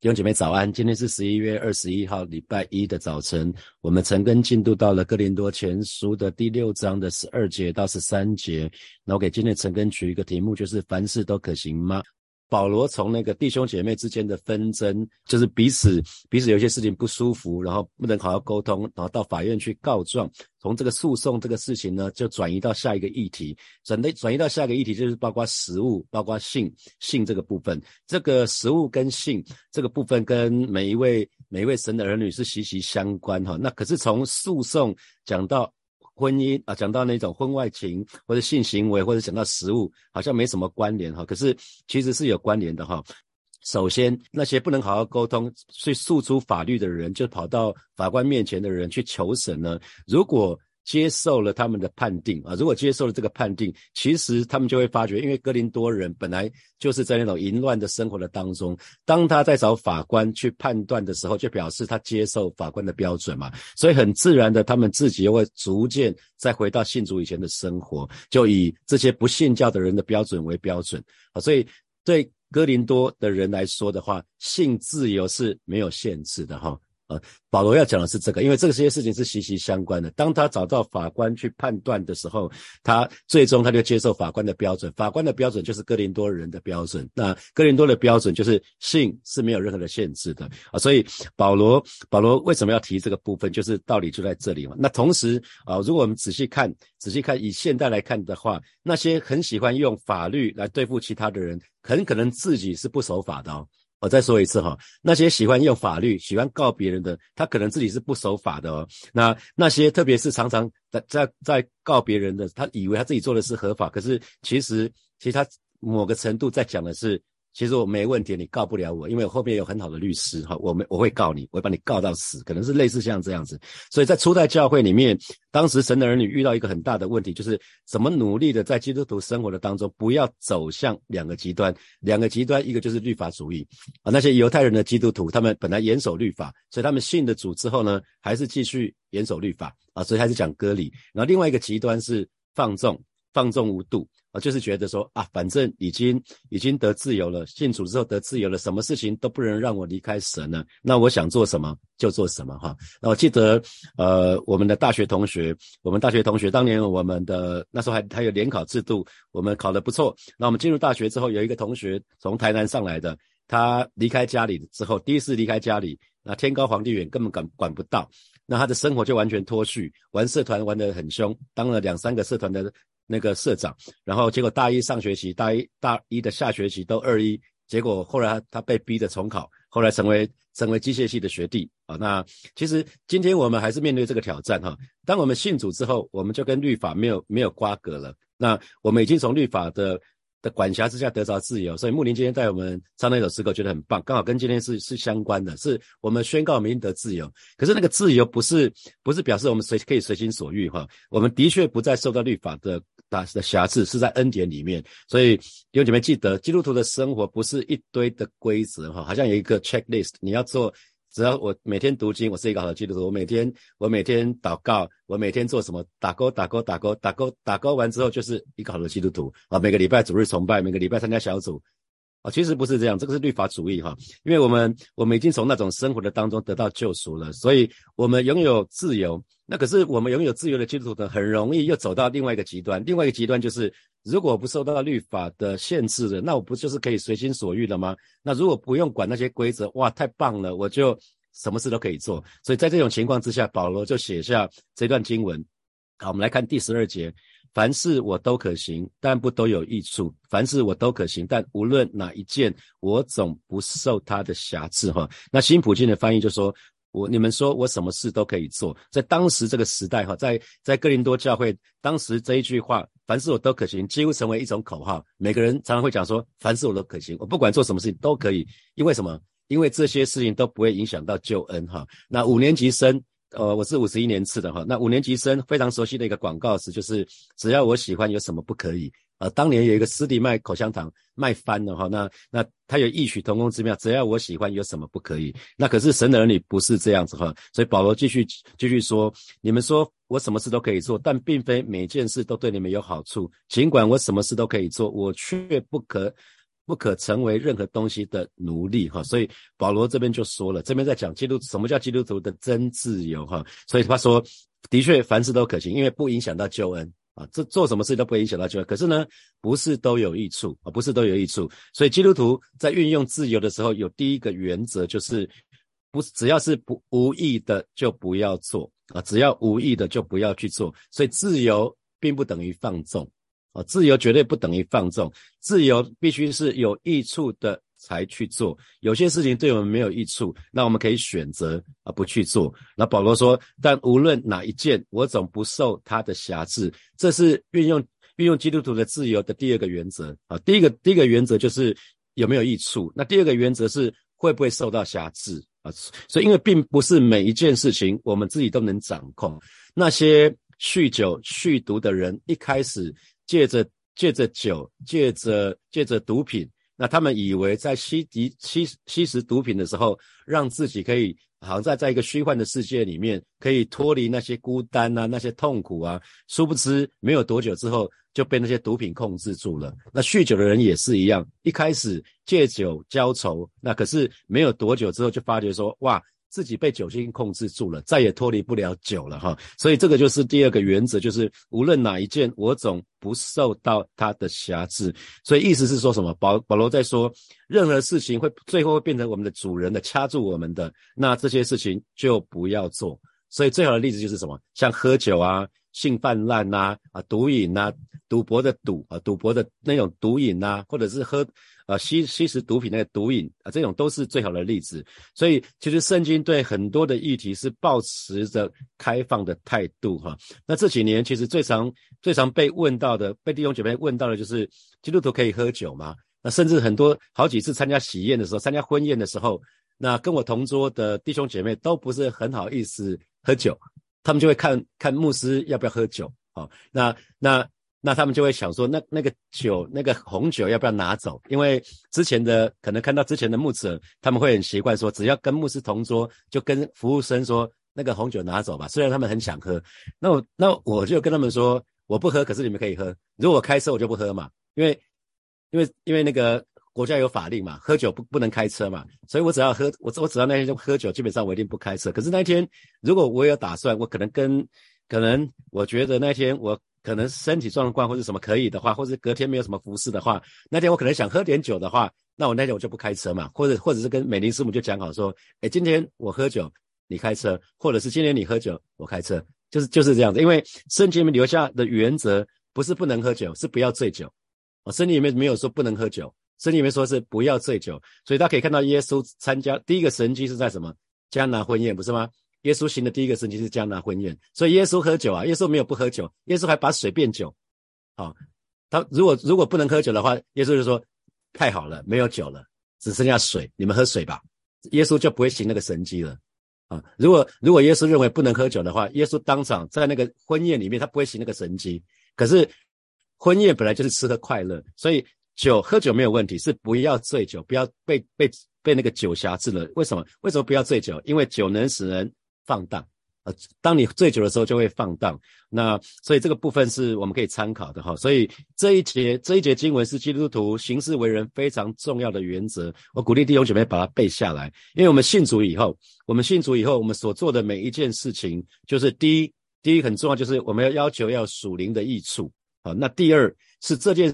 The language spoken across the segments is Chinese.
弟兄姐妹早安，今天是十一月二十一号，礼拜一的早晨。我们陈根进度到了哥林多前书的第六章的十二节到十三节。那我给今天陈根取一个题目，就是凡事都可行吗？保罗从那个弟兄姐妹之间的纷争，就是彼此彼此有些事情不舒服，然后不能好好沟通，然后到法院去告状。从这个诉讼这个事情呢，就转移到下一个议题，转的转移到下一个议题，就是包括食物，包括性性这个部分。这个食物跟性这个部分，跟每一位每一位神的儿女是息息相关哈。那可是从诉讼讲到。婚姻啊，讲到那种婚外情或者性行为，或者讲到食物，好像没什么关联哈。可是其实是有关联的哈。首先，那些不能好好沟通去诉诸法律的人，就跑到法官面前的人去求神呢。如果接受了他们的判定。啊，如果接受了这个判定，其实他们就会发觉，因为哥林多人本来就是在那种淫乱的生活的当中，当他在找法官去判断的时候，就表示他接受法官的标准嘛，所以很自然的，他们自己又会逐渐再回到信主以前的生活，就以这些不信教的人的标准为标准。啊，所以对哥林多的人来说的话，性自由是没有限制的哈。呃，保罗要讲的是这个，因为这个些事情是息息相关的。当他找到法官去判断的时候，他最终他就接受法官的标准。法官的标准就是哥林多人的标准。那哥林多的标准就是性是没有任何的限制的啊。所以保罗保罗为什么要提这个部分？就是道理就在这里嘛。那同时啊，如果我们仔细看仔细看，以现代来看的话，那些很喜欢用法律来对付其他的人，很可能自己是不守法的哦。我再说一次哈，那些喜欢用法律、喜欢告别人的，他可能自己是不守法的哦。那那些特别是常常在在在告别人的，他以为他自己做的是合法，可是其实其实他某个程度在讲的是。其实我没问题，你告不了我，因为我后面有很好的律师哈，我们我会告你，我会把你告到死，可能是类似像这样子。所以在初代教会里面，当时神的儿女遇到一个很大的问题，就是怎么努力的在基督徒生活的当中，不要走向两个极端。两个极端，一个就是律法主义啊，那些犹太人的基督徒，他们本来严守律法，所以他们信的主之后呢，还是继续严守律法啊，所以还是讲割礼。然后另外一个极端是放纵。放纵无度啊，就是觉得说啊，反正已经已经得自由了，信主之后得自由了，什么事情都不能让我离开神了。那我想做什么就做什么哈。那我记得呃，我们的大学同学，我们大学同学当年我们的那时候还还有联考制度，我们考得不错。那我们进入大学之后，有一个同学从台南上来的，他离开家里之后，第一次离开家里，那天高皇帝远，根本管管不到，那他的生活就完全脱序，玩社团玩得很凶，当了两三个社团的。那个社长，然后结果大一上学期，大一大一的下学期都二一，结果后来他被逼着重考，后来成为成为机械系的学弟啊。那其实今天我们还是面对这个挑战哈。当我们信主之后，我们就跟律法没有没有瓜葛了。那我们已经从律法的。的管辖之下得着自由，所以牧林今天带我们唱那首诗歌，觉得很棒，刚好跟今天是是相关的，是我们宣告民得自由。可是那个自由不是不是表示我们随可以随心所欲哈，我们的确不再受到律法的打的瑕疵，是在恩典里面。所以弟兄姐妹记得，基督徒的生活不是一堆的规则哈，好像有一个 checklist，你要做。只要我每天读经，我是一个好的基督徒。我每天我每天祷告，我每天做什么？打勾打勾打勾打勾打勾完之后，就是一个好的基督徒啊！每个礼拜主日崇拜，每个礼拜参加小组啊，其实不是这样，这个是律法主义哈。因为我们我们已经从那种生活的当中得到救赎了，所以我们拥有自由。那可是我们拥有自由的基督徒呢，很容易又走到另外一个极端。另外一个极端就是。如果不受到律法的限制的，那我不就是可以随心所欲的吗？那如果不用管那些规则，哇，太棒了，我就什么事都可以做。所以在这种情况之下，保罗就写下这段经文。好，我们来看第十二节：凡事我都可行，但不都有益处；凡事我都可行，但无论哪一件，我总不受他的瑕疵。哈，那新普京的翻译就说。我你们说我什么事都可以做，在当时这个时代哈，在在哥林多教会，当时这一句话“凡事我都可行”几乎成为一种口号。每个人常常会讲说：“凡事我都可行，我不管做什么事情都可以。”因为什么？因为这些事情都不会影响到救恩哈。那五年级生，呃，我是五十一年次的哈。那五年级生非常熟悉的一个广告词就是：“只要我喜欢，有什么不可以？”呃，当年有一个师弟卖口香糖卖翻了哈，那那他有异曲同工之妙，只要我喜欢，有什么不可以？那可是神的儿女不是这样子哈，所以保罗继续继续说，你们说我什么事都可以做，但并非每件事都对你们有好处。尽管我什么事都可以做，我却不可。不可成为任何东西的奴隶哈。所以保罗这边就说了，这边在讲基督什么叫基督徒的真自由哈。所以他说，的确凡事都可行，因为不影响到救恩啊，这做什么事都不影响到救恩。可是呢，不是都有益处啊，不是都有益处。所以基督徒在运用自由的时候，有第一个原则就是，不只要是不无意的就不要做啊，只要无意的就不要去做。所以自由。并不等于放纵，啊，自由绝对不等于放纵，自由必须是有益处的才去做。有些事情对我们没有益处，那我们可以选择啊不去做。那保罗说，但无论哪一件，我总不受他的辖制。这是运用运用基督徒的自由的第二个原则啊。第一个第一个原则就是有没有益处，那第二个原则是会不会受到辖制啊。所以，因为并不是每一件事情我们自己都能掌控，那些。酗酒、酗毒的人一开始借着借着酒、借着借着毒品，那他们以为在吸敌吸吸食毒品的时候，让自己可以好像在在一个虚幻的世界里面，可以脱离那些孤单啊、那些痛苦啊。殊不知，没有多久之后就被那些毒品控制住了。那酗酒的人也是一样，一开始借酒浇愁，那可是没有多久之后就发觉说，哇！自己被酒精控制住了，再也脱离不了酒了哈，所以这个就是第二个原则，就是无论哪一件，我总不受到它的瑕疵。所以意思是说什么？保保罗在说，任何事情会最后会变成我们的主人的，掐住我们的，那这些事情就不要做。所以最好的例子就是什么？像喝酒啊、性泛滥呐、啊毒瘾呐、赌博的赌啊、赌博的那种毒瘾呐，或者是喝。啊，吸吸食毒品那个毒瘾啊，这种都是最好的例子。所以，其实圣经对很多的议题是保持着开放的态度哈。那这几年其实最常最常被问到的，被弟兄姐妹问到的就是基督徒可以喝酒吗？那甚至很多好几次参加喜宴的时候，参加婚宴的时候，那跟我同桌的弟兄姐妹都不是很好意思喝酒，他们就会看看牧师要不要喝酒。好，那那。那他们就会想说，那那个酒，那个红酒要不要拿走？因为之前的可能看到之前的牧者，他们会很习惯说，只要跟牧师同桌，就跟服务生说那个红酒拿走吧。虽然他们很想喝，那我那我就跟他们说，我不喝，可是你们可以喝。如果我开车，我就不喝嘛，因为因为因为那个国家有法令嘛，喝酒不不能开车嘛，所以我只要喝，我我只要那天就喝酒，基本上我一定不开车。可是那天如果我有打算，我可能跟可能我觉得那天我。可能身体状况或者什么可以的话，或者隔天没有什么服饰的话，那天我可能想喝点酒的话，那我那天我就不开车嘛，或者或者是跟美玲师母就讲好说，哎，今天我喝酒，你开车，或者是今天你喝酒，我开车，就是就是这样子。因为圣经里面留下的原则不是不能喝酒，是不要醉酒。哦，圣经里面没有说不能喝酒，圣经里面说是不要醉酒。所以大家可以看到，耶稣参加第一个神迹是在什么？迦拿婚宴，不是吗？耶稣行的第一个神迹是迦拿婚宴，所以耶稣喝酒啊，耶稣没有不喝酒，耶稣还把水变酒。好，他如果如果不能喝酒的话，耶稣就说太好了，没有酒了，只剩下水，你们喝水吧。耶稣就不会行那个神迹了。啊，如果如果耶稣认为不能喝酒的话，耶稣当场在那个婚宴里面，他不会行那个神迹。可是婚宴本来就是吃喝快乐，所以酒喝酒没有问题，是不要醉酒，不要被被被那个酒辖制了。为什么？为什么不要醉酒？因为酒能使人。放荡，呃，当你醉酒的时候就会放荡。那所以这个部分是我们可以参考的哈。所以这一节这一节经文是基督徒行事为人非常重要的原则。我鼓励弟兄姐妹把它背下来，因为我们信主以后，我们信主以后，我们所做的每一件事情，就是第一，第一很重要，就是我们要要求要属灵的益处。好，那第二是这件。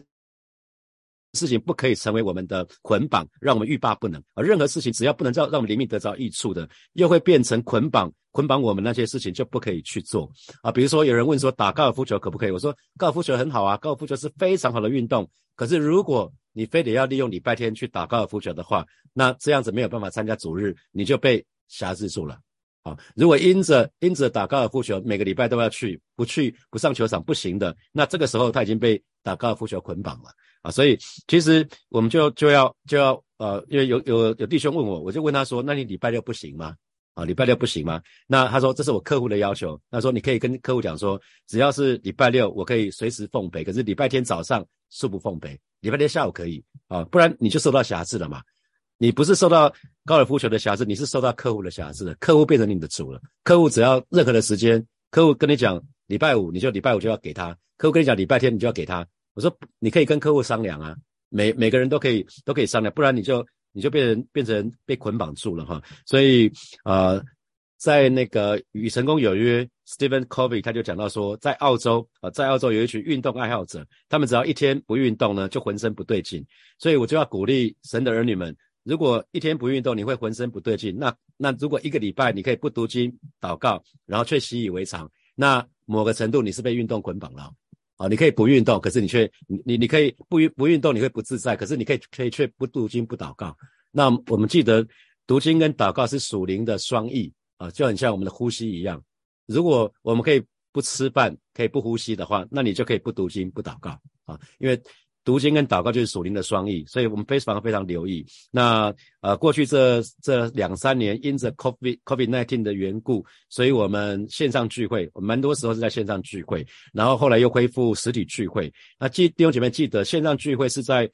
事情不可以成为我们的捆绑，让我们欲罢不能。而任何事情只要不能让让我们灵命得着益处的，又会变成捆绑，捆绑我们那些事情就不可以去做啊。比如说有人问说打高尔夫球可不可以？我说高尔夫球很好啊，高尔夫球是非常好的运动。可是如果你非得要利用礼拜天去打高尔夫球的话，那这样子没有办法参加主日，你就被辖制住了。啊，如果因着因着打高尔夫球每个礼拜都要去，不去不上球场不行的，那这个时候他已经被打高尔夫球捆绑了。啊，所以其实我们就就要就要呃，因为有有有弟兄问我，我就问他说：“那你礼拜六不行吗？啊，礼拜六不行吗？”那他说：“这是我客户的要求。”他说：“你可以跟客户讲说，只要是礼拜六，我可以随时奉陪，可是礼拜天早上恕不奉陪，礼拜天下午可以啊，不然你就受到瑕疵了嘛。你不是受到高尔夫球的瑕疵，你是受到客户的瑕疵的，客户变成你的主了。客户只要任何的时间，客户跟你讲礼拜五，你就礼拜五就要给他；客户跟你讲礼拜天，你就要给他。”我说你可以跟客户商量啊，每每个人都可以都可以商量，不然你就你就变成变成被捆绑住了哈。所以啊，在那个与成功有约，Stephen Covey 他就讲到说，在澳洲啊，在澳洲有一群运动爱好者，他们只要一天不运动呢，就浑身不对劲。所以我就要鼓励神的儿女们，如果一天不运动，你会浑身不对劲。那那如果一个礼拜你可以不读经祷告，然后却习以为常，那某个程度你是被运动捆绑了。啊，你可以不运动，可是你却你你你可以不运不运动，你会不自在。可是你可以可以却不读经不祷告。那我们记得读经跟祷告是属灵的双翼啊，就很像我们的呼吸一样。如果我们可以不吃饭，可以不呼吸的话，那你就可以不读经不祷告啊，因为。读经跟祷告就是属灵的双翼，所以我们非常非常留意。那呃，过去这这两三年，因着 COVID COVID nineteen 的缘故，所以我们线上聚会，我们蛮多时候是在线上聚会。然后后来又恢复实体聚会。那记弟兄姐妹记得，线上聚会是在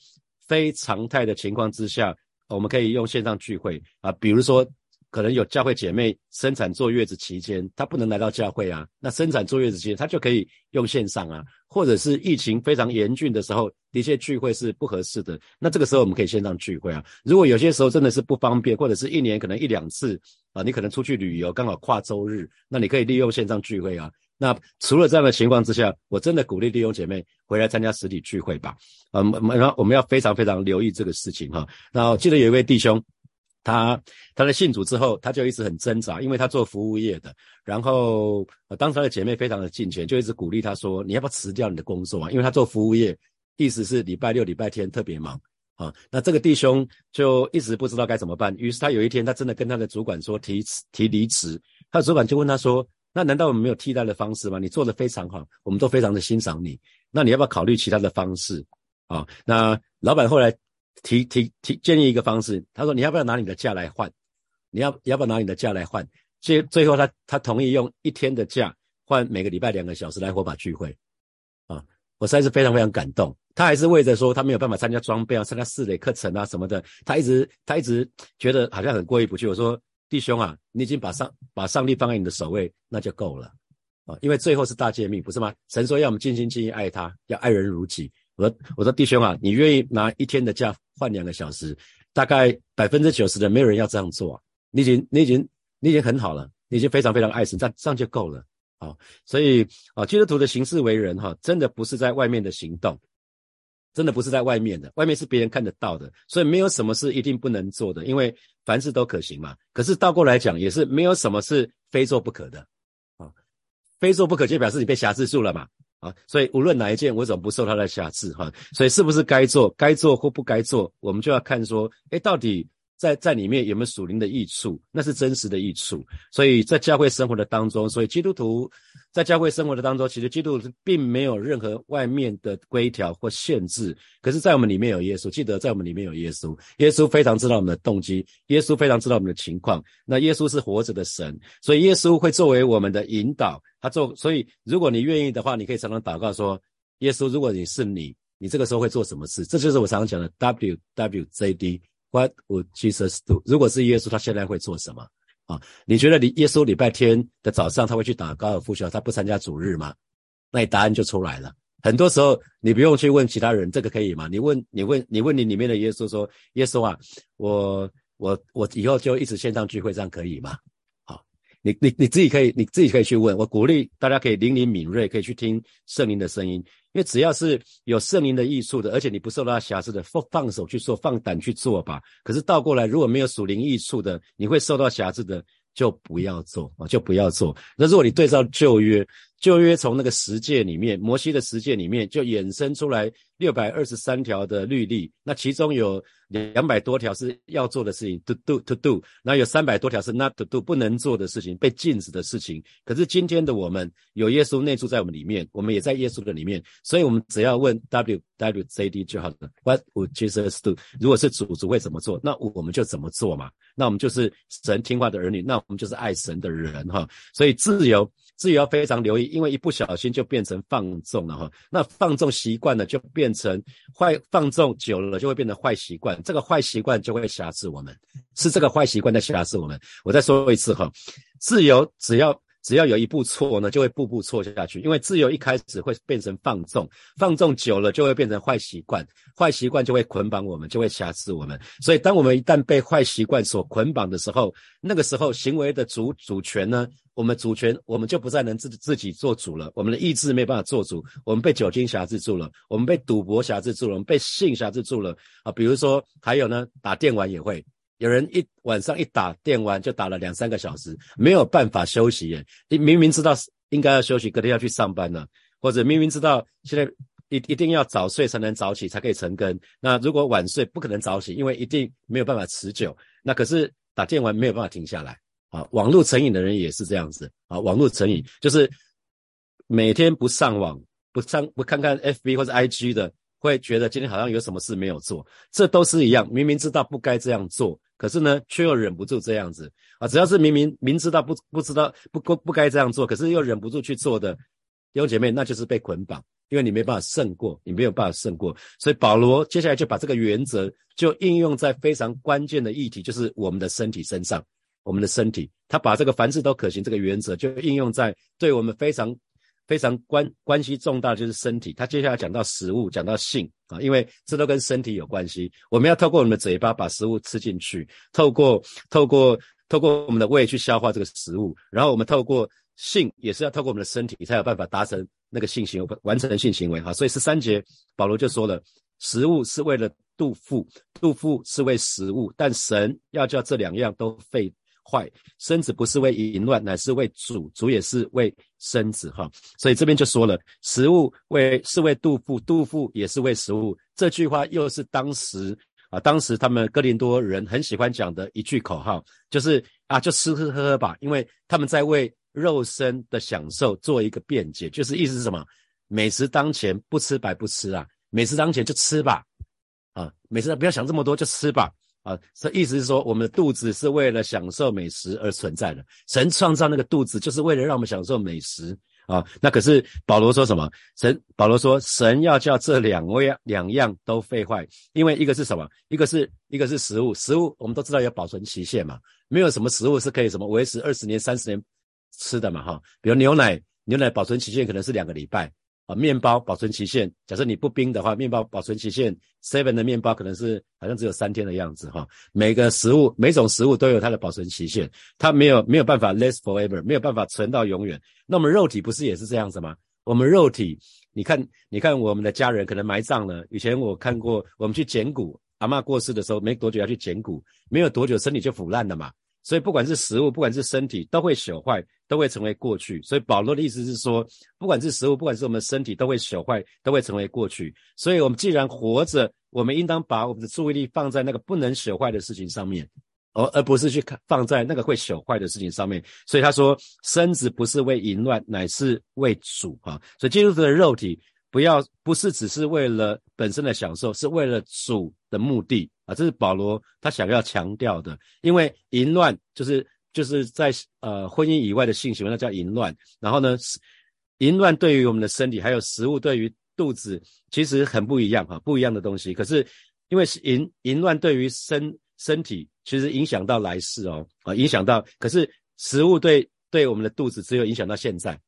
非常态的情况之下，我们可以用线上聚会啊，比如说。可能有教会姐妹生产坐月子期间，她不能来到教会啊。那生产坐月子期间，她就可以用线上啊，或者是疫情非常严峻的时候，的确聚会是不合适的。那这个时候我们可以线上聚会啊。如果有些时候真的是不方便，或者是一年可能一两次啊，你可能出去旅游刚好跨周日，那你可以利用线上聚会啊。那除了这样的情况之下，我真的鼓励弟兄姐妹回来参加实体聚会吧。嗯，然后我们要非常非常留意这个事情哈。然后记得有一位弟兄。他他的信主之后，他就一直很挣扎，因为他做服务业的。然后，当时他的姐妹非常的尽全，就一直鼓励他说：“你要不要辞掉你的工作啊？”因为他做服务业，意思是礼拜六、礼拜天特别忙啊。那这个弟兄就一直不知道该怎么办。于是他有一天，他真的跟他的主管说提辞提离职。他的主管就问他说：“那难道我们没有替代的方式吗？你做的非常好，我们都非常的欣赏你。那你要不要考虑其他的方式啊？”那老板后来。提提提建议一个方式，他说你要不要拿你的假来换？你要要不要拿你的假来换？最最后他他同意用一天的假换每个礼拜两个小时来火把聚会啊！我实在是非常非常感动。他还是为着说他没有办法参加装备啊、参加四类课程啊什么的，他一直他一直觉得好像很过意不去。我说弟兄啊，你已经把上把上帝放在你的首位，那就够了啊！因为最后是大诫命，不是吗？神说要我们尽心尽意爱他，要爱人如己。我说我说弟兄啊，你愿意拿一天的假？换两个小时，大概百分之九十的没有人要这样做。你已经，你已经，你已经很好了，你已经非常非常爱神，这样这样就够了。好，所以啊，基督徒的行事为人哈，真的不是在外面的行动，真的不是在外面的，外面是别人看得到的，所以没有什么是一定不能做的，因为凡事都可行嘛。可是倒过来讲，也是没有什么是非做不可的啊，非做不可就表示你被辖制住了嘛。啊，所以无论哪一件，我总不受他的辖制哈？所以是不是该做，该做或不该做，我们就要看说，哎，到底。在在里面有没有属灵的益处？那是真实的益处。所以在教会生活的当中，所以基督徒在教会生活的当中，其实基督徒并没有任何外面的规条或限制。可是，在我们里面有耶稣，记得在我们里面有耶稣。耶稣非常知道我们的动机，耶稣非常知道我们的情况。那耶稣是活着的神，所以耶稣会作为我们的引导。他做，所以如果你愿意的话，你可以常常祷告说：耶稣，如果你是你，你这个时候会做什么事？这就是我常常讲的 W W J D。What would Jesus do？如果是耶稣，他现在会做什么？啊，你觉得你耶稣礼拜天的早上他会去打高尔夫球，他不参加主日吗？那你答案就出来了。很多时候你不用去问其他人，这个可以吗？你问你问你问你里面的耶稣说：耶稣啊，我我我以后就一直线上聚会，这样可以吗？你你你自己可以你自己可以去问。我鼓励大家可以灵灵敏锐，可以去听圣灵的声音。因为只要是有圣灵的益处的，而且你不受到瑕疵的，放放手去做，放胆去做吧。可是倒过来，如果没有属灵益处的，你会受到瑕疵的，就不要做啊，就不要做。那如果你对照旧约，旧约从那个十诫里面，摩西的十诫里面就衍生出来六百二十三条的律例，那其中有。两百多条是要做的事情，to do to do，然后有三百多条是 not to do 不能做的事情，被禁止的事情。可是今天的我们有耶稣内住在我们里面，我们也在耶稣的里面，所以我们只要问 W W Z D 就好了。What would Jesus do？如果是主主会怎么做，那我们就怎么做嘛？那我们就是神听话的儿女，那我们就是爱神的人哈。所以自由自由要非常留意，因为一不小心就变成放纵了哈。那放纵习惯了就变成坏，放纵久了就会变成坏习惯。这个坏习惯就会辖制我们，是这个坏习惯在辖制我们。我再说一次哈，自由只要只要有一步错呢，就会步步错下去。因为自由一开始会变成放纵，放纵久了就会变成坏习惯，坏习惯就会捆绑我们，就会辖制我们。所以，当我们一旦被坏习惯所捆绑的时候，那个时候行为的主主权呢，我们主权我们就不再能自自己做主了，我们的意志没办法做主，我们被酒精辖制住了，我们被赌博辖制住了，我们被性辖制住了啊。比如说，还有呢，打电玩也会。有人一晚上一打电玩就打了两三个小时，没有办法休息耶。你明明知道应该要休息，隔天要去上班了，或者明明知道现在一一定要早睡才能早起才可以成根。那如果晚睡不可能早起，因为一定没有办法持久。那可是打电玩没有办法停下来啊。网络成瘾的人也是这样子啊。网络成瘾就是每天不上网、不上不看看 FB 或者 IG 的，会觉得今天好像有什么事没有做。这都是一样，明明知道不该这样做。可是呢，却又忍不住这样子啊！只要是明明明知道不不知道不不不该这样做，可是又忍不住去做的弟兄姐妹，那就是被捆绑，因为你没办法胜过，你没有办法胜过。所以保罗接下来就把这个原则就应用在非常关键的议题，就是我们的身体身上。我们的身体，他把这个凡事都可行这个原则就应用在对我们非常。非常关关系重大就是身体，他接下来讲到食物，讲到性啊，因为这都跟身体有关系。我们要透过我们的嘴巴把食物吃进去，透过透过透过我们的胃去消化这个食物，然后我们透过性也是要透过我们的身体才有办法达成那个性行为，完成性行为哈。所以十三节保罗就说了，食物是为了肚腹，肚腹是为食物，但神要叫这两样都废。坏身子不是为淫乱，乃是为主，主也是为身子哈。所以这边就说了，食物为是为杜甫，杜甫也是为食物。这句话又是当时啊，当时他们哥林多人很喜欢讲的一句口号，就是啊，就吃吃喝喝吧，因为他们在为肉身的享受做一个辩解，就是意思是什么？美食当前，不吃白不吃啊，美食当前就吃吧，啊，美食不要想这么多，就吃吧。啊，这意思是说，我们的肚子是为了享受美食而存在的。神创造那个肚子，就是为了让我们享受美食啊。那可是保罗说什么？神保罗说，神要叫这两位两样都废坏，因为一个是什么？一个是一个是食物，食物我们都知道有保存期限嘛，没有什么食物是可以什么维持二十年、三十年吃的嘛，哈。比如牛奶，牛奶保存期限可能是两个礼拜。啊，面包保存期限，假设你不冰的话，面包保存期限，seven 的面包可能是好像只有三天的样子哈。每个食物，每种食物都有它的保存期限，它没有没有办法 last forever，没有办法存到永远。那我们肉体不是也是这样子吗？我们肉体，你看，你看我们的家人可能埋葬了，以前我看过，我们去捡骨，阿妈过世的时候没多久要去捡骨，没有多久身体就腐烂了嘛。所以不管是食物，不管是身体，都会朽坏，都会成为过去。所以保罗的意思是说，不管是食物，不管是我们身体，都会朽坏，都会成为过去。所以，我们既然活着，我们应当把我们的注意力放在那个不能朽坏的事情上面，而而不是去看放在那个会朽坏的事情上面。所以他说，身子不是为淫乱，乃是为主啊。所以基督徒的肉体。不要，不是只是为了本身的享受，是为了主的目的这是保罗他想要强调的。因为淫乱就是就是在呃婚姻以外的性行为，那叫淫乱。然后呢，淫乱对于我们的身体，还有食物对于肚子，其实很不一样哈，不一样的东西。可是因为是淫淫乱对于身身体，其实影响到来世哦啊，影响到。可是食物对对我们的肚子，只有影响到现在。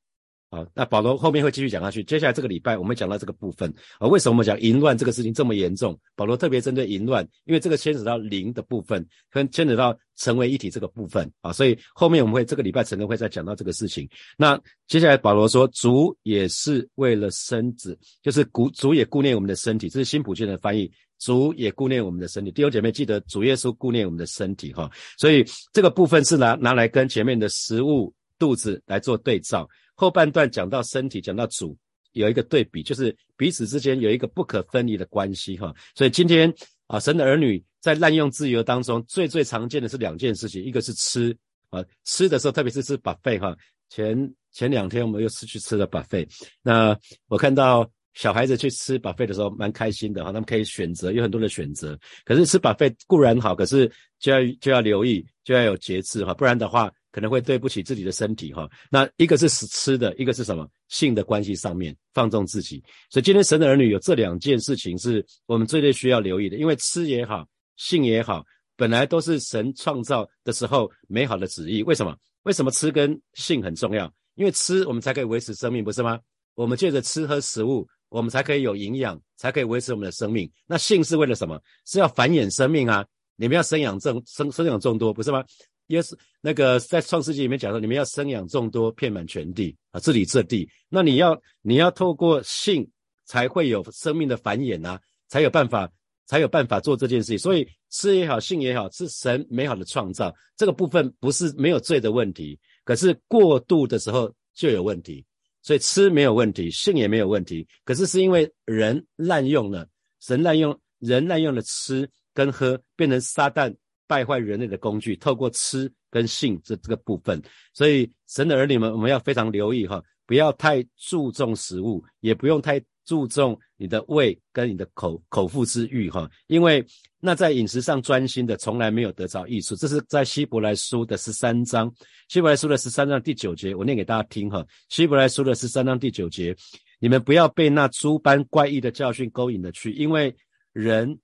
好，那保罗后面会继续讲下去。接下来这个礼拜我们讲到这个部分啊，为什么我们讲淫乱这个事情这么严重？保罗特别针对淫乱，因为这个牵扯到灵的部分，跟牵扯到成为一体这个部分啊，所以后面我们会这个礼拜陈能会再讲到这个事情。那接下来保罗说，主也是为了身子，就是主主也顾念我们的身体，这是新普健的翻译，主也顾念我们的身体。弟兄姐妹记得，主耶稣顾念我们的身体哈，所以这个部分是拿拿来跟前面的食物肚子来做对照。后半段讲到身体，讲到主，有一个对比，就是彼此之间有一个不可分离的关系哈。所以今天啊，神的儿女在滥用自由当中，最最常见的是两件事情，一个是吃啊，吃的时候，特别是吃宝贝哈。前前两天我们又是去吃了 buffet，那我看到小孩子去吃宝贝的时候蛮开心的哈，他们可以选择，有很多的选择。可是吃宝贝固然好，可是就要就要留意，就要有节制哈，不然的话。可能会对不起自己的身体哈，那一个是吃吃的，一个是什么性的关系上面放纵自己，所以今天神的儿女有这两件事情是我们最最需要留意的，因为吃也好，性也好，本来都是神创造的时候美好的旨意，为什么？为什么吃跟性很重要？因为吃我们才可以维持生命，不是吗？我们借着吃喝食物，我们才可以有营养，才可以维持我们的生命。那性是为了什么？是要繁衍生命啊！你们要生养众生生养众多，不是吗？也是那个在创世纪里面讲说，你们要生养众多，遍满全地啊，治理这地。那你要你要透过性才会有生命的繁衍啊，才有办法才有办法做这件事情。所以吃也好，性也好，是神美好的创造。这个部分不是没有罪的问题，可是过度的时候就有问题。所以吃没有问题，性也没有问题，可是是因为人滥用了，神滥用人滥用了吃跟喝，变成撒旦败坏人类的工具，透过吃跟性这这个部分。所以神的儿女们，我们要非常留意哈，不要太注重食物，也不用太。注重你的胃跟你的口口腹之欲哈，因为那在饮食上专心的从来没有得着益处。这是在希伯来书的十三章，希伯来书的十三章第九节，我念给大家听哈。希伯来书的十三章第九节，你们不要被那诸般怪异的教训勾引了去，因为人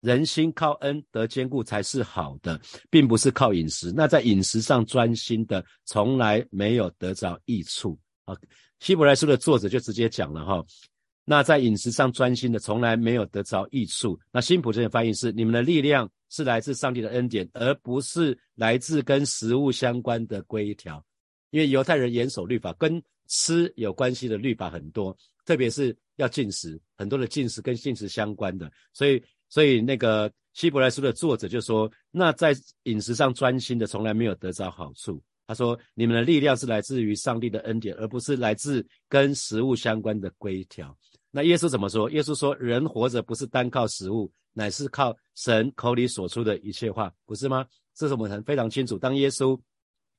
人心靠恩得坚固才是好的，并不是靠饮食。那在饮食上专心的从来没有得着益处啊。希伯来书的作者就直接讲了哈。那在饮食上专心的，从来没有得着益处。那新普这的翻译是：你们的力量是来自上帝的恩典，而不是来自跟食物相关的规条。因为犹太人严守律法，跟吃有关系的律法很多，特别是要进食，很多的进食跟进食相关的。所以，所以那个希伯来书的作者就说：那在饮食上专心的，从来没有得着好处。他说：你们的力量是来自于上帝的恩典，而不是来自跟食物相关的规条。那耶稣怎么说？耶稣说：“人活着不是单靠食物，乃是靠神口里所出的一切话，不是吗？”这是我们很非常清楚。当耶稣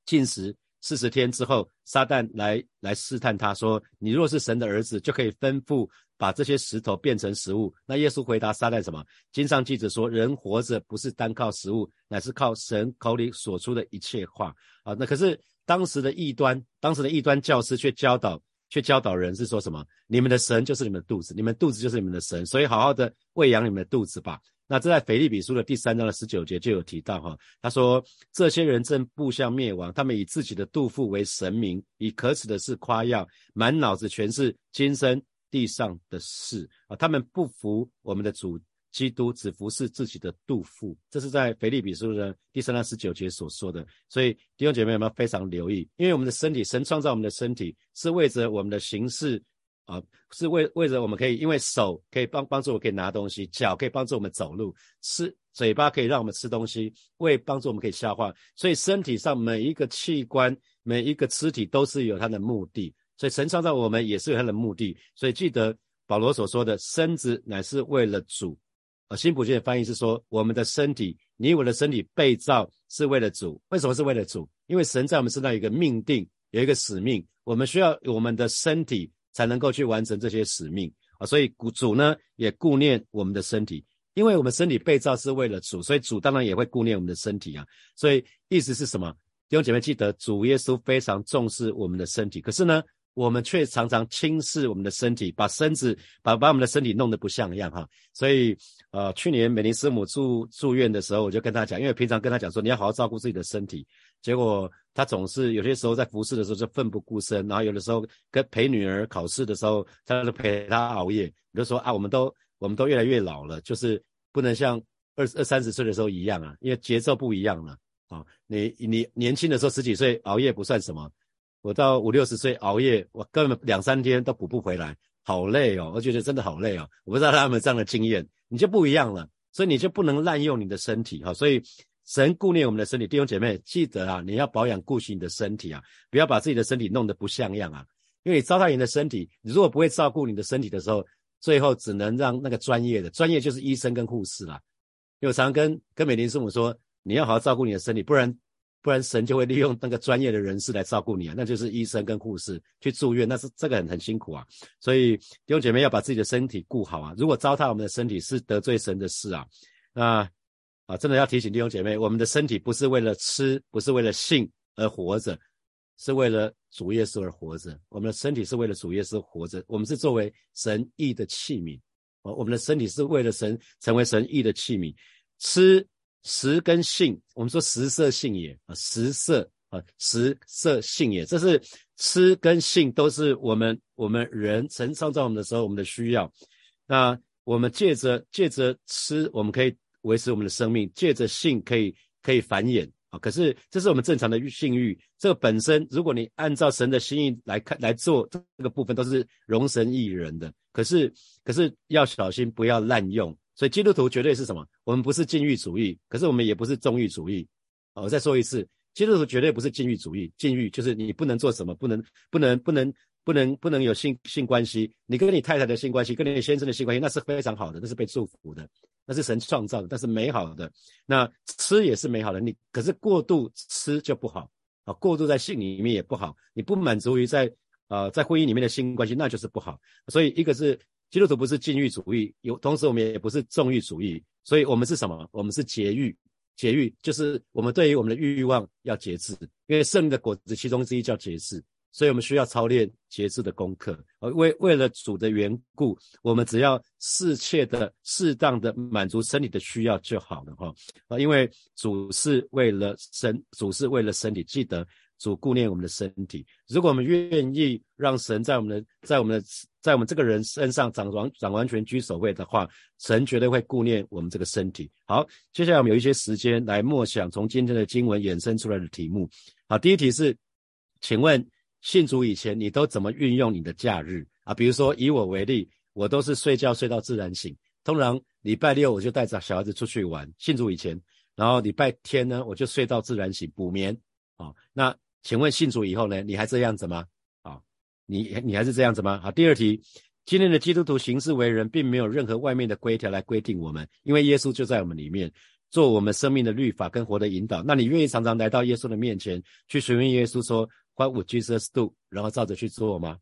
进食四十天之后，撒旦来来试探他说：“你若是神的儿子，就可以吩咐把这些石头变成食物。”那耶稣回答撒旦什么？经上记着说：“人活着不是单靠食物，乃是靠神口里所出的一切话。”啊，那可是当时的异端，当时的异端教师却教导。却教导人是说什么？你们的神就是你们的肚子，你们肚子就是你们的神，所以好好的喂养你们的肚子吧。那这在腓利比书的第三章的十九节就有提到哈，他说这些人正步向灭亡，他们以自己的肚腹为神明，以可耻的事夸耀，满脑子全是今生地上的事啊，他们不服我们的主。基督只服侍自己的肚腹，这是在腓利比书的第三章十九节所说的。所以弟兄姐妹们非常留意，因为我们的身体，神创造我们的身体是为着我们的形式啊，是为为着我们可以，因为手可以帮帮助我可以拿东西，脚可以帮助我们走路，吃嘴巴可以让我们吃东西，胃帮助我们可以消化。所以身体上每一个器官、每一个肢体都是有它的目的。所以神创造我们也是有它的目的。所以记得保罗所说的，身子乃是为了主。啊，新普京的翻译是说，我们的身体，你我的身体被造是为了主。为什么是为了主？因为神在我们身上有一个命定，有一个使命，我们需要我们的身体才能够去完成这些使命啊。所以主呢也顾念我们的身体，因为我们身体被造是为了主，所以主当然也会顾念我们的身体啊。所以意思是什么？弟兄姐妹记得，主耶稣非常重视我们的身体，可是呢？我们却常常轻视我们的身体，把身子把把我们的身体弄得不像样哈。所以，呃，去年美玲师母住住院的时候，我就跟她讲，因为平常跟她讲说你要好好照顾自己的身体，结果他总是有些时候在服侍的时候就奋不顾身，然后有的时候跟陪女儿考试的时候，他就陪她熬夜。比如说啊，我们都我们都越来越老了，就是不能像二二三十岁的时候一样啊，因为节奏不一样了啊。你你年轻的时候十几岁熬夜不算什么。我到五六十岁熬夜，我根本两三天都补不回来，好累哦！我觉得真的好累哦。我不知道他们这样的经验，你就不一样了，所以你就不能滥用你的身体哈。所以神顾念我们的身体，弟兄姐妹记得啊，你要保养顾惜你的身体啊，不要把自己的身体弄得不像样啊。因为你糟蹋你的身体，你如果不会照顾你的身体的时候，最后只能让那个专业的专业就是医生跟护士啦。因为我常跟跟美玲师母说，你要好好照顾你的身体，不然。不然神就会利用那个专业的人士来照顾你啊，那就是医生跟护士去住院，那是这个很很辛苦啊。所以弟兄姐妹要把自己的身体顾好啊。如果糟蹋我们的身体是得罪神的事啊，那啊真的要提醒弟兄姐妹，我们的身体不是为了吃，不是为了性而活着，是为了主耶稣而活着。我们的身体是为了主耶稣活着，我们是作为神意的器皿。哦，我们的身体是为了神成为神意的器皿，吃。食跟性，我们说食色性也啊，食色啊，食色性也，这是吃跟性都是我们我们人神创造我们的时候我们的需要。那我们借着借着吃，我们可以维持我们的生命；借着性可以可以繁衍啊。可是这是我们正常的性欲，这个本身，如果你按照神的心意来看来做这个部分，都是容神益人的。可是可是要小心，不要滥用。所以基督徒绝对是什么？我们不是禁欲主义，可是我们也不是纵欲主义。我再说一次，基督徒绝对不是禁欲主义。禁欲就是你不能做什么，不能不能不能不能不能有性性关系。你跟你太太的性关系，跟你先生的性关系，那是非常好的，那是被祝福的，那是神创造的，但是美好的。那吃也是美好的，你可是过度吃就不好啊，过度在性里面也不好。你不满足于在呃在婚姻里面的性关系，那就是不好。所以一个是。基督徒不是禁欲主义，有同时我们也不是纵欲主义，所以我们是什么？我们是节欲。节欲就是我们对于我们的欲望要节制，因为圣的果子其中之一叫节制，所以我们需要操练节制的功课。而为为了主的缘故，我们只要适切的、适当的满足身体的需要就好了哈。啊，因为主是为了身，主是为了身体，记得。主顾念我们的身体，如果我们愿意让神在我们的在我们的在我们这个人身上掌完掌完全居首位的话，神绝对会顾念我们这个身体。好，接下来我们有一些时间来默想从今天的经文衍生出来的题目。好，第一题是，请问信主以前你都怎么运用你的假日啊？比如说以我为例，我都是睡觉睡到自然醒，通常礼拜六我就带着小孩子出去玩。信主以前，然后礼拜天呢我就睡到自然醒补眠。啊，那。请问信主以后呢？你还这样子吗？啊，你你还是这样子吗？好，第二题，今天的基督徒行事为人，并没有任何外面的规条来规定我们，因为耶稣就在我们里面，做我们生命的律法跟活的引导。那你愿意常常来到耶稣的面前，去询问耶稣说，What Jesus do？然后照着去做吗？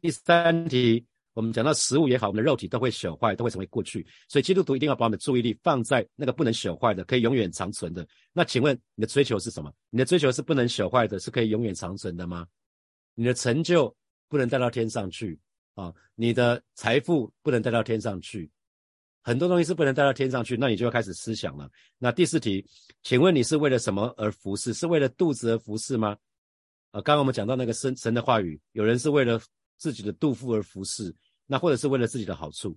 第三题。我们讲到食物也好，我们的肉体都会朽坏，都会成为过去，所以基督徒一定要把我们的注意力放在那个不能朽坏的，可以永远长存的。那请问你的追求是什么？你的追求是不能朽坏的，是可以永远长存的吗？你的成就不能带到天上去啊，你的财富不能带到天上去，很多东西是不能带到天上去，那你就要开始思想了。那第四题，请问你是为了什么而服侍？是为了肚子而服侍吗？啊，刚刚我们讲到那个神神的话语，有人是为了自己的肚腹而服侍。那或者是为了自己的好处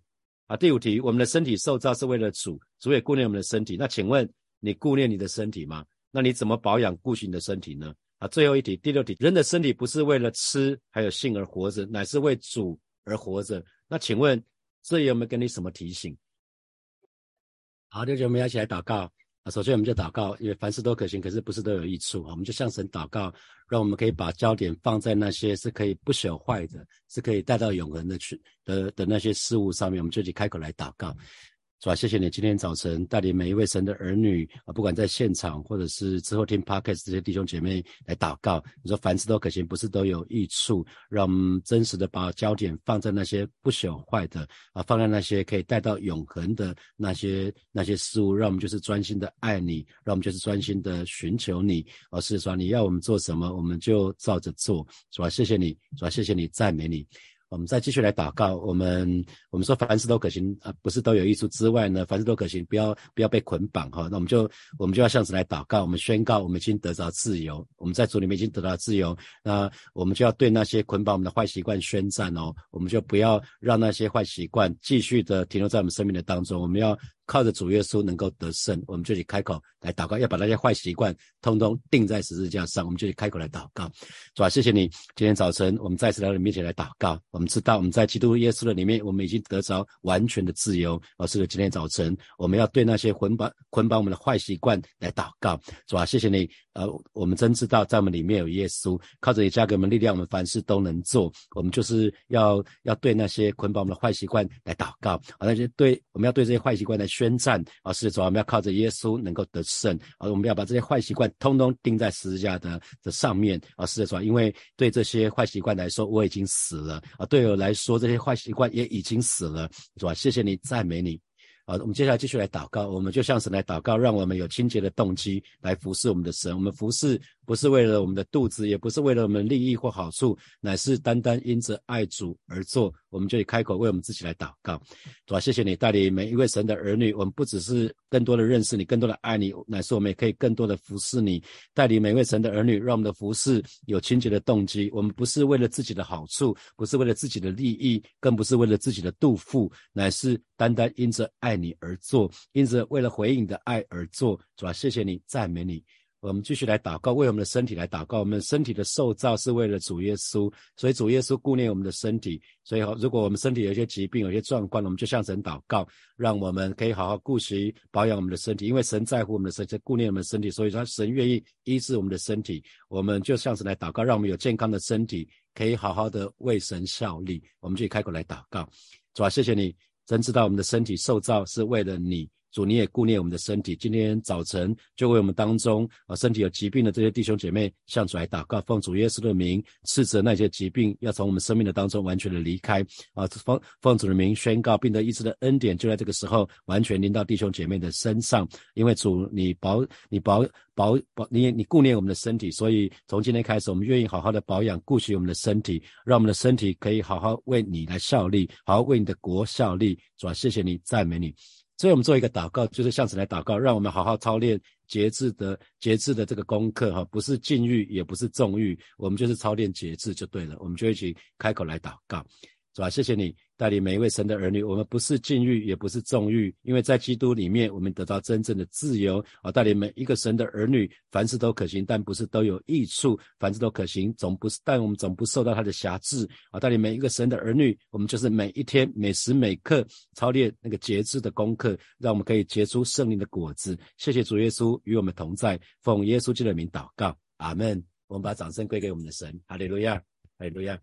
啊？第五题，我们的身体受造是为了主，主也顾念我们的身体。那请问你顾念你的身体吗？那你怎么保养顾惜你的身体呢？啊，最后一题，第六题，人的身体不是为了吃还有性而活着，乃是为主而活着。那请问这有没有给你什么提醒？好，弟兄我们要一起来祷告。首先，我们就祷告，因为凡事都可行，可是不是都有益处。我们就向神祷告，让我们可以把焦点放在那些是可以不朽坏的，是可以带到永恒的去的的那些事物上面。我们就去开口来祷告。是吧？谢谢你今天早晨带领每一位神的儿女啊，不管在现场或者是之后听 podcast 这些弟兄姐妹来祷告。你说凡事都可行，不是都有益处？让我们真实的把焦点放在那些不朽坏的啊，放在那些可以带到永恒的那些那些事物。让我们就是专心的爱你，让我们就是专心的寻求你。而是说你要我们做什么，我们就照着做。是吧？谢谢你，是吧？谢谢你，赞美你。我们再继续来祷告。我们我们说凡事都可行啊，不是都有益处之外呢？凡事都可行，不要不要被捆绑哈。那我们就我们就要向神来祷告。我们宣告，我们已经得到自由。我们在主里面已经得到自由。那我们就要对那些捆绑我们的坏习惯宣战哦。我们就不要让那些坏习惯继续的停留在我们生命的当中。我们要。靠着主耶稣能够得胜，我们就去开口来祷告，要把那些坏习惯通通钉在十字架上，我们就去开口来祷告。主啊，谢谢你，今天早晨我们再次来到你面前来祷告。我们知道我们在基督耶稣的里面，我们已经得着完全的自由。而是今天早晨我们要对那些捆绑捆绑我们的坏习惯来祷告。主啊，谢谢你，呃，我们真知道在我们里面有耶稣，靠着你加给我们力量，我们凡事都能做。我们就是要要对那些捆绑我们的坏习惯来祷告，啊，那些对我们要对这些坏习惯来。宣战啊！是主，我们要靠着耶稣能够得胜啊！我们要把这些坏习惯通通钉在十字架的的上面啊！是主，因为对这些坏习惯来说，我已经死了啊！对我来说，这些坏习惯也已经死了，是吧？谢谢你，赞美你。好，我们接下来继续来祷告。我们就像神来祷告，让我们有清洁的动机来服侍我们的神。我们服侍不是为了我们的肚子，也不是为了我们利益或好处，乃是单单因着爱主而做。我们就以开口为我们自己来祷告，主啊，谢谢你带领每一位神的儿女，我们不只是更多的认识你，更多的爱你，乃是我们也可以更多的服侍你，带领每一位神的儿女，让我们的服侍有清洁的动机。我们不是为了自己的好处，不是为了自己的利益，更不是为了自己的肚腹，乃是单单因着爱你而做，因着为了回应你的爱而做。主啊，谢谢你，赞美你。我们继续来祷告，为我们的身体来祷告。我们身体的受造是为了主耶稣，所以主耶稣顾念我们的身体。所以，如果我们身体有些疾病、有些状况，我们就向神祷告，让我们可以好好顾惜保养我们的身体。因为神在乎我们的身体，顾念我们的身体，所以说神愿意医治我们的身体。我们就向神来祷告，让我们有健康的身体，可以好好的为神效力。我们就开口来祷告，主啊，谢谢你，真知道我们的身体受造是为了你。主，你也顾念我们的身体。今天早晨就为我们当中啊身体有疾病的这些弟兄姐妹向主来祷告，奉主耶稣的名斥责那些疾病要从我们生命的当中完全的离开啊！奉奉主的名宣告，病得医治的恩典就在这个时候完全临到弟兄姐妹的身上。因为主，你保你保保保你你顾念我们的身体，所以从今天开始，我们愿意好好的保养顾惜我们的身体，让我们的身体可以好好为你来效力，好好为你的国效力。主啊，谢谢你，赞美你。所以我们做一个祷告，就是向神来祷告，让我们好好操练节制的节制的这个功课哈，不是禁欲，也不是纵欲，我们就是操练节制就对了。我们就一起开口来祷告。是吧？谢谢你带领每一位神的儿女，我们不是禁欲，也不是纵欲，因为在基督里面，我们得到真正的自由啊！带领每一个神的儿女，凡事都可行，但不是都有益处；凡事都可行，总不是，但我们总不受到他的辖制啊！带领每一个神的儿女，我们就是每一天每时每刻操练那个节制的功课，让我们可以结出圣灵的果子。谢谢主耶稣与我们同在，奉耶稣基督的名祷告，阿门。我们把掌声归给我们的神，哈利路亚，哈利路亚。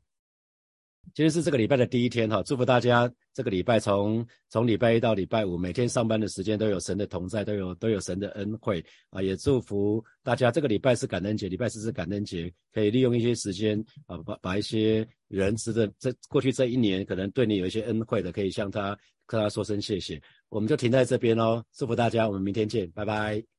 今天是这个礼拜的第一天哈，祝福大家这个礼拜从从礼拜一到礼拜五，每天上班的时间都有神的同在，都有都有神的恩惠啊！也祝福大家这个礼拜是感恩节，礼拜四是感恩节，可以利用一些时间啊，把把一些人值得这过去这一年可能对你有一些恩惠的，可以向他跟他说声谢谢。我们就停在这边喽，祝福大家，我们明天见，拜拜。